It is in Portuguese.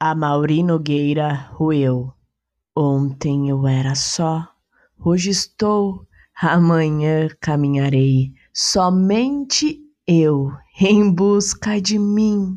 A Amaury Nogueira Rueu. Ontem eu era só, hoje estou, amanhã caminharei, somente eu em busca de mim.